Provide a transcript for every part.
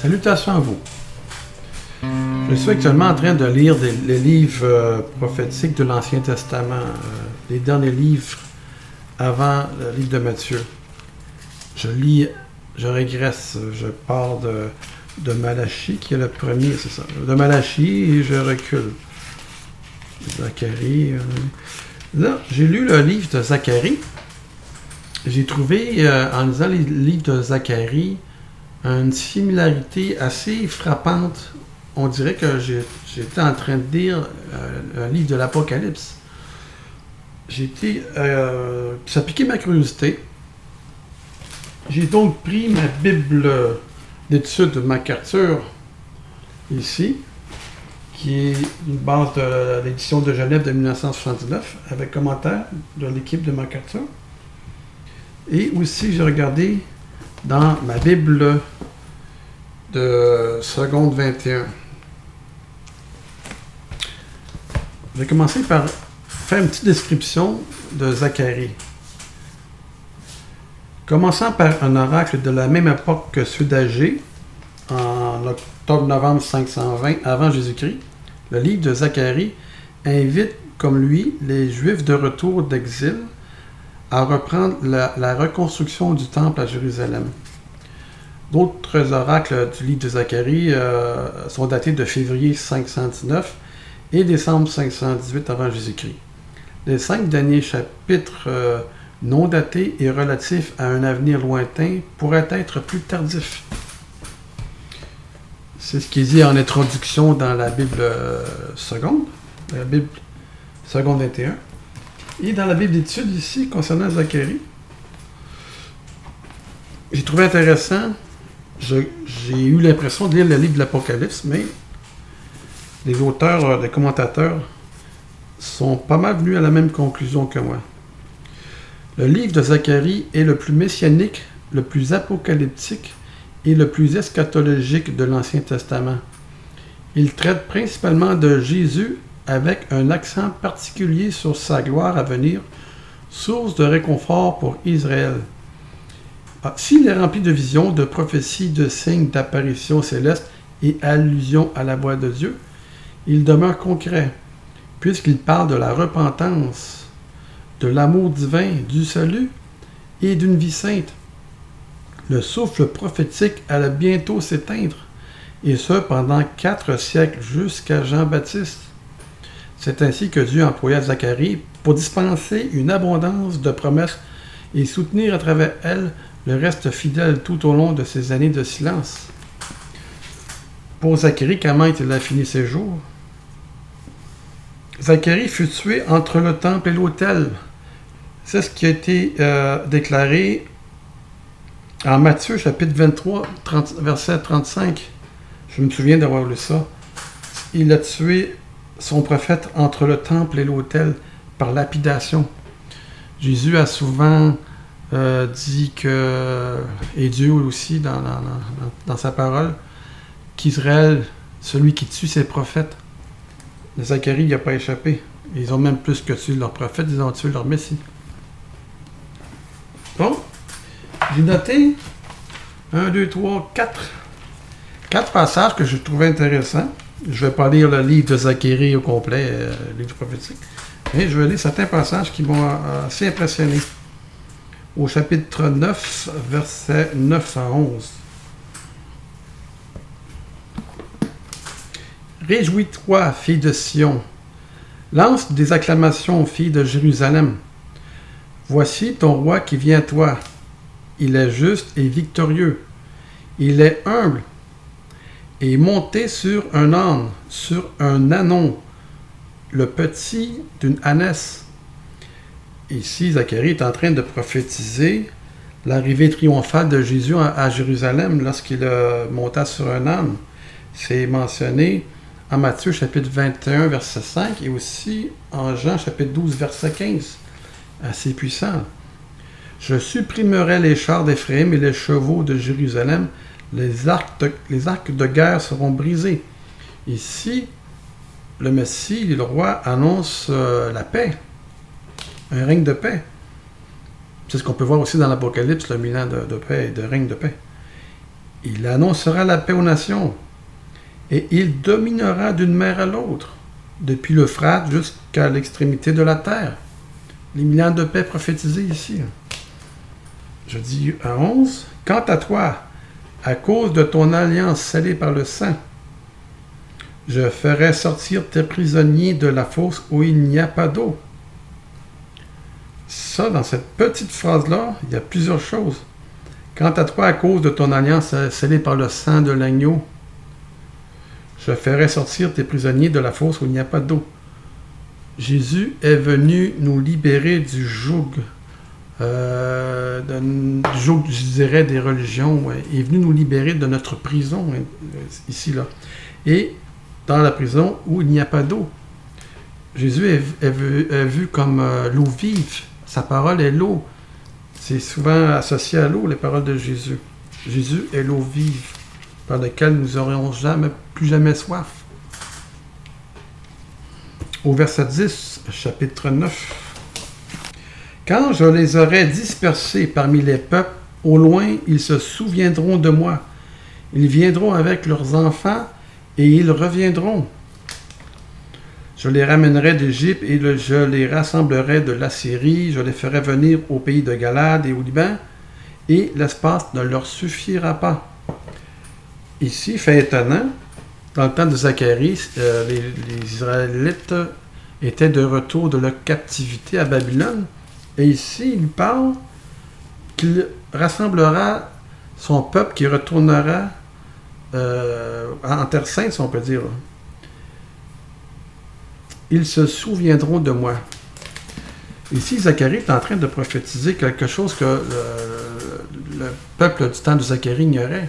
Salutations à vous. Je suis actuellement en train de lire les livres euh, prophétiques de l'Ancien Testament, euh, les derniers livres avant le livre de Matthieu. Je lis, je régresse, je pars de, Malachie, qui est le premier, c'est ça. De Malachie, et je recule. Zacharie. Euh, là, j'ai lu le livre de Zacharie. J'ai trouvé, en lisant les livres de Zacharie, une similarité assez frappante. On dirait que j'étais en train de lire euh, un livre de l'Apocalypse. Euh, ça piqué ma curiosité. J'ai donc pris ma Bible d'études de MacArthur, ici, qui est une base de l'édition de Genève de 1979, avec commentaire de l'équipe de MacArthur. Et aussi, j'ai regardé dans ma Bible de seconde 21. Je vais commencer par faire une petite description de Zacharie. Commençant par un oracle de la même époque que ceux d'Agé, en octobre-novembre 520 avant Jésus-Christ, le livre de Zacharie invite, comme lui, les Juifs de retour d'exil à reprendre la, reconstruction du temple à Jérusalem. D'autres oracles du livre de Zacharie euh, sont datés de février 519 et décembre 518 avant Jésus-Christ. Les cinq derniers chapitres euh, non datés et relatifs à un avenir lointain pourraient être plus tardifs. C'est ce qui est dit en introduction dans la Bible euh, seconde, la Bible seconde 21. Et dans la Bible d'études ici, concernant Zacharie, j'ai trouvé intéressant, j'ai eu l'impression de lire le livre de l'Apocalypse, mais les auteurs, euh, les commentateurs sont pas mal venus à la même conclusion que moi. Le livre de Zacharie est le plus messianique, le plus apocalyptique et le plus eschatologique de l'Ancien Testament. Il traite principalement de Jésus avec un accent particulier sur sa gloire à venir, source de réconfort pour Israël. Ah, s'il est rempli de visions, de prophéties, de signes, d'apparitions célestes et allusions à la voix de Dieu, il demeure concret, puisqu'il parle de la repentance, de l'amour divin, du salut et d'une vie sainte. Le souffle prophétique allait bientôt s'éteindre, et ce pendant quatre siècles jusqu'à Jean-Baptiste. C'est ainsi que Dieu employa Zacharie pour dispenser une abondance de promesses et soutenir à travers elles le reste fidèle tout au long de ces années de silence. Pour Zacharie, comment il a fini ses jours? Zacharie fut tué entre le temple et l'autel. C'est ce qui a été euh, déclaré en Matthieu chapitre 23, verset 35. Je me souviens d'avoir lu ça. Il a tué son prophète entre le temple et l'autel par lapidation. Jésus a souvent euh, dit que, et Dieu aussi dans, sa parole, qu'Israël, celui qui tue ses prophètes, Zacharie n'y a pas échappé. Ils ont même plus que tué leur prophète, ils ont tué leur Messie. Bon, j'ai noté 1, 2, 3, 4. Quatre passages que je trouvais intéressants. Je ne vais pas lire le livre de Zacharie au complet, euh, le livre prophétique, mais je vais lire certains passages qui m'ont euh, assez impressionné. Au chapitre 9, versets 9 à 11. Réjouis-toi, fille de Sion. Lance des acclamations, fille de Jérusalem. Voici ton roi qui vient à toi. Il est juste et victorieux. Il est humble et monté sur un âne, sur un anon, le petit d'une ânesse. Ici, Zacharie est en train de prophétiser l'arrivée triomphale de Jésus à Jérusalem lorsqu'il monta sur un âne. C'est mentionné en Matthieu chapitre 21, verset 5 et aussi en Jean chapitre 12, verset 15. Assez puissant. Je supprimerai les chars d'Éphraïm et les chevaux de Jérusalem les arcs, de, de guerre seront brisés. Ici, le Messie, le roi, annonce euh, la paix, un règne de paix. C'est ce qu'on peut voir aussi dans l'Apocalypse, le milan de, paix et de règne de paix. Il annoncera la paix aux nations, et il dominera d'une mer à l'autre, depuis l'Euphrate jusqu'à l'extrémité de la terre. Les milliards de paix prophétisés ici. Je dis à 11, Quant à toi, à cause de ton alliance scellée par le sang, je ferai sortir tes prisonniers de la fosse où il n'y a pas d'eau. Ça, dans cette petite phrase-là, il y a plusieurs choses. Quant à toi, à cause de ton alliance scellée par le sang de l'agneau, je ferai sortir tes prisonniers de la fosse où il n'y a pas d'eau. Jésus est venu nous libérer du joug, euh, du joug, je dirais, des religions. Est venu nous libérer de notre prison, hein, ici, là. Et dans la prison où il n'y a pas d'eau. Jésus est, vu, comme euh, l'eau vive. Sa parole est l'eau. C'est souvent associé à l'eau, les paroles de Jésus. Jésus est l'eau vive, par laquelle nous n'aurons jamais, plus jamais soif. Au verset 10, chapitre 9. Quand je les aurai dispersés parmi les peuples, au loin, ils se souviendront de moi. Ils viendront avec leurs enfants et ils reviendront. Je les ramènerai d'Égypte et je les rassemblerai de la Syrie. Je les ferai venir au pays de Galade et au Liban, et l'espace ne leur suffira pas. Ici, fait étonnant, dans le temps de Zacharie, euh, les, les, Israélites étaient de retour de leur captivité à Babylone, et ici, il parle qu'il rassemblera son peuple qui retournera euh, en Terre Sainte, si on peut dire. Ils se souviendront de moi. Ici, Zacharie est en train de prophétiser quelque chose que le, peuple du temps de Zacharie ignorait.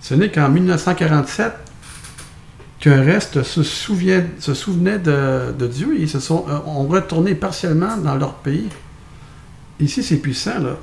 Ce n'est qu'en 1947 qu'un reste se, souvient, se souvenait de, Dieu et ils se sont, euh, ont retourné partiellement dans leur pays. Ici, c'est puissant. Là.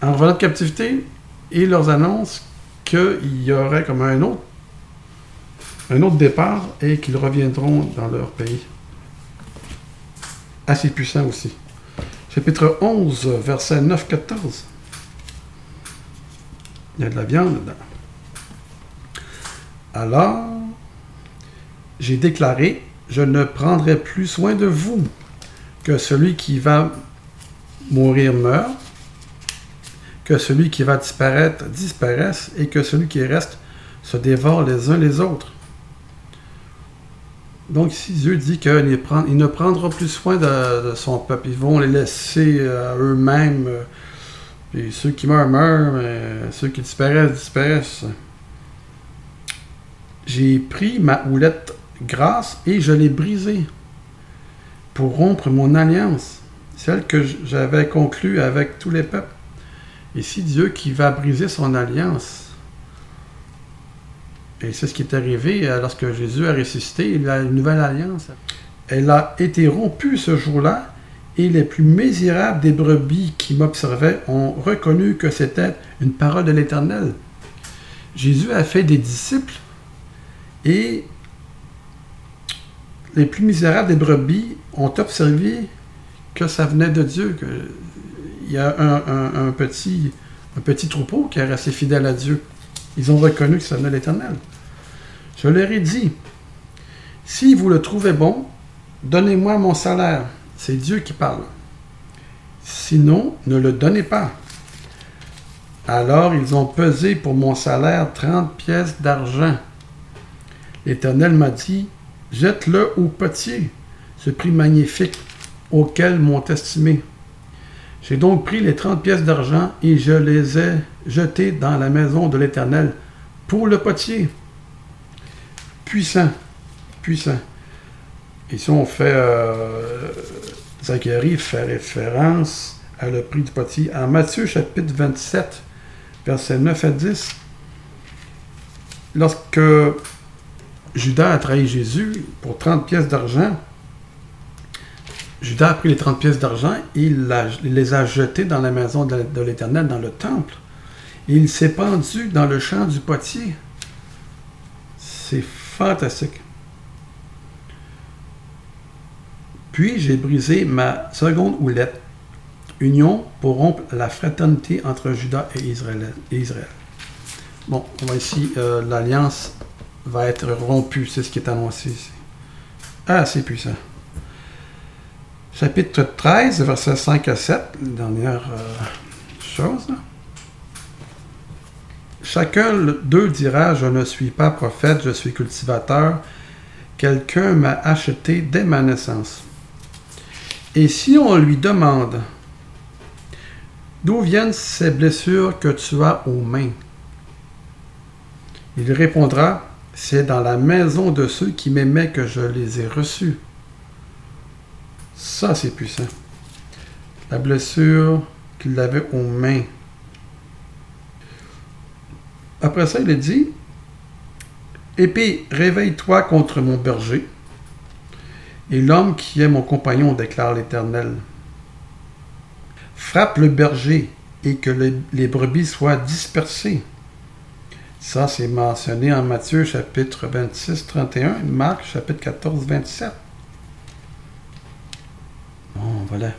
En revenant de captivité, et leurs annonces qu'il y aurait comme un autre, un autre départ et qu'ils reviendront dans leur pays. Assez puissant aussi. Chapitre 11, verset 9-14. Il y a de la viande dedans. Alors, j'ai déclaré, je ne prendrai plus soin de vous, que celui qui va mourir meurt, que celui qui va disparaître disparaisse et que celui qui reste se dévore les uns les autres. Donc ici, Dieu dit qu'il ne prendra plus soin de, son peuple. Ils vont les laisser à eux-mêmes. Et ceux qui meurent, meurent, mais ceux qui disparaissent, disparaissent. J'ai pris ma houlette grasse et je l'ai brisée pour rompre mon alliance, celle que j'avais conclue avec tous les peuples. Ici, Dieu qui va briser son alliance. Et c'est ce qui est arrivé euh, lorsque Jésus a ressuscité, il a une nouvelle alliance. Elle a été rompue ce jour-là, et les plus misérables des brebis qui m'observaient ont reconnu que c'était une parole de l'Éternel. Jésus a fait des disciples, et les plus misérables des brebis ont observé que ça venait de Dieu, il y a un, petit, un petit troupeau qui est resté fidèle à Dieu. Ils ont reconnu que ça venait de l'Éternel. Je leur ai dit, si vous le trouvez bon, donnez-moi mon salaire. C'est Dieu qui parle. Sinon, ne le donnez pas. Alors ils ont pesé pour mon salaire trente pièces d'argent. L'Éternel m'a dit, jette-le au potier, ce prix magnifique auquel m'ont estimé. J'ai donc pris les trente pièces d'argent et je les ai jetées dans la maison de l'Éternel pour le potier. Puissant, puissant. Ici, on fait. Euh, Zacharie fait référence à le prix du potier. En Matthieu chapitre 27, versets 9 à 10, lorsque Judas a trahi Jésus pour 30 pièces d'argent, Judas a pris les 30 pièces d'argent et il, les a jetées dans la maison de, l'Éternel, dans le temple. Il s'est pendu dans le champ du potier. C'est fantastique. Puis j'ai brisé ma seconde houlette, union pour rompre la fraternité entre Judas et Israël. Bon, on va ici, euh, l'alliance va être rompue, c'est ce qui est annoncé ici. Ah, c'est puissant. Chapitre 13, versets 5 à 7, dernière euh, chose. Chacun d'eux dira, je ne suis pas prophète, je suis cultivateur. Quelqu'un m'a acheté dès ma naissance. Et si on lui demande, d'où viennent ces blessures que tu as aux mains Il répondra, c'est dans la maison de ceux qui m'aimaient que je les ai reçus. Ça, c'est puissant. La blessure qu'il avait aux mains. Après ça, il a dit Épée, réveille-toi contre mon berger. Et l'homme qui est mon compagnon, déclare l'Éternel. Frappe le berger et que les, brebis soient dispersées. Ça, c'est mentionné en Matthieu chapitre 26, 31, Marc chapitre 14, 27. Bon, voilà.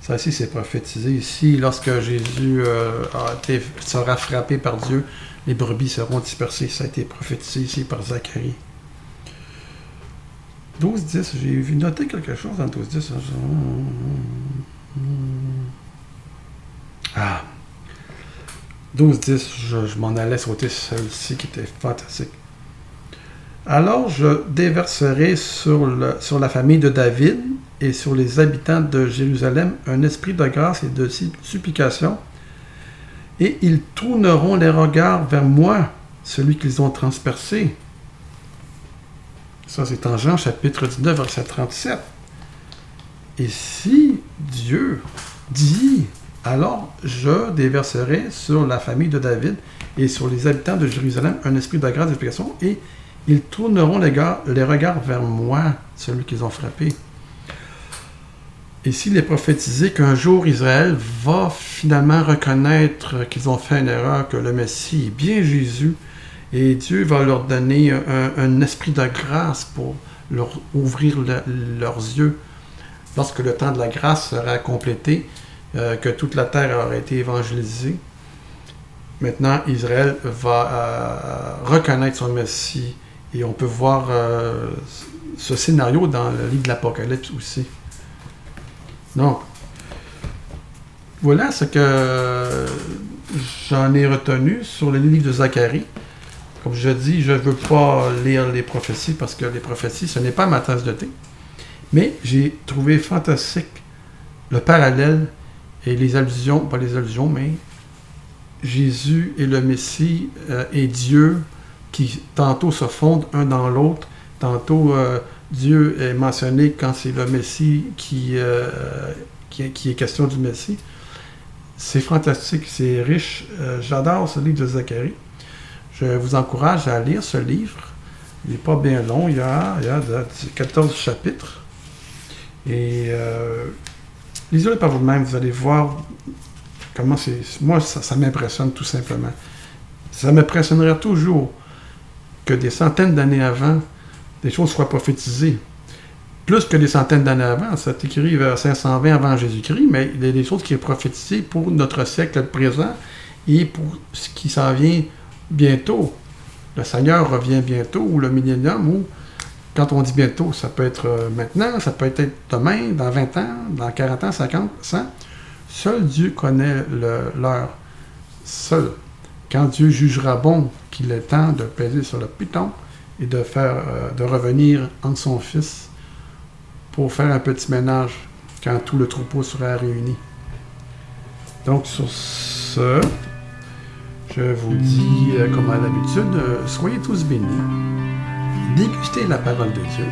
Ça aussi, c'est prophétisé ici. Lorsque Jésus euh, sera frappé par Dieu, les brebis seront dispersées. Ça a été prophétisé ici par Zacharie. 12-10, j'ai vu noter quelque chose dans 12-10. Ah. 12-10, je, m'en allais sauter celle-ci qui était fantastique. Alors je déverserai sur, sur la famille de David et sur les habitants de Jérusalem un esprit de grâce et de supplication, et ils tourneront les regards vers moi, celui qu'ils ont transpercé. Ça, c'est en Jean chapitre 19, verset 37. Et si Dieu dit, alors je déverserai sur la famille de David et sur les habitants de Jérusalem un esprit de grâce et d'explication, et ils tourneront les, regards vers moi, celui qu'ils ont frappé. Et s'il est prophétisé qu'un jour Israël va finalement reconnaître qu'ils ont fait une erreur, que le Messie est bien Jésus, et Dieu va leur donner un, esprit de grâce pour leur ouvrir leurs yeux lorsque le temps de la grâce sera complété, euh, que toute la terre aura été évangélisée. Maintenant, Israël va euh, reconnaître son Messie et on peut voir euh, ce scénario dans le livre de l'Apocalypse aussi. Donc, voilà ce que j'en ai retenu sur le livre de Zacharie. Comme je dis, je ne veux pas lire les prophéties parce que les prophéties, ce n'est pas ma tasse de thé. Mais j'ai trouvé fantastique le parallèle et les allusions, pas les allusions, mais Jésus et le Messie euh, et Dieu qui tantôt se fondent un dans l'autre, tantôt euh, Dieu est mentionné quand c'est le Messie qui, euh, qui, est question du Messie. C'est fantastique, c'est riche. J'adore ce livre de Zacharie. Je vous encourage à lire ce livre. Il n'est pas bien long, il y a, il y a 14 chapitres. Et lisez-le par vous-même, vous allez voir comment c'est. Moi, ça, m'impressionne tout simplement. Ça m'impressionnerait toujours que des centaines d'années avant, des choses soient prophétisées. Plus que des centaines d'années avant, ça écrit vers 520 avant Jésus-Christ, mais il y a des choses qui sont prophétisées pour notre siècle présent et pour ce qui s'en vient bientôt. Le Seigneur revient bientôt, ou le millénium, ou quand on dit bientôt, ça peut être euh, maintenant, ça peut être demain, dans 20 ans, dans 40 ans, 50, 100. Seul Dieu connaît l'heure. Seul. Quand Dieu jugera bon qu'il est temps de peser sur le piton et de faire euh, revenir en son Fils pour faire un petit ménage quand tout le troupeau sera réuni. Donc sur ce, je vous dis, euh, comme à l'habitude, soyez tous bénis. Dégustez la parole de Dieu